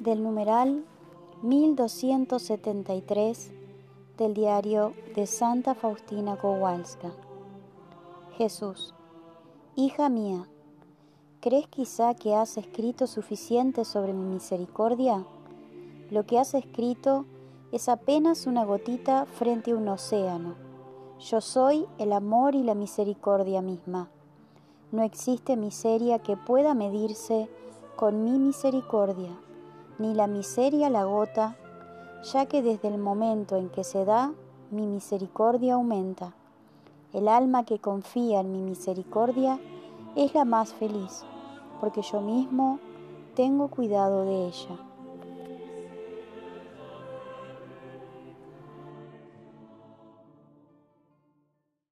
del numeral 1273 del diario de Santa Faustina Kowalska. Jesús, hija mía, ¿crees quizá que has escrito suficiente sobre mi misericordia? Lo que has escrito es apenas una gotita frente a un océano. Yo soy el amor y la misericordia misma. No existe miseria que pueda medirse con mi misericordia, ni la miseria la gota, ya que desde el momento en que se da, mi misericordia aumenta. El alma que confía en mi misericordia es la más feliz, porque yo mismo tengo cuidado de ella.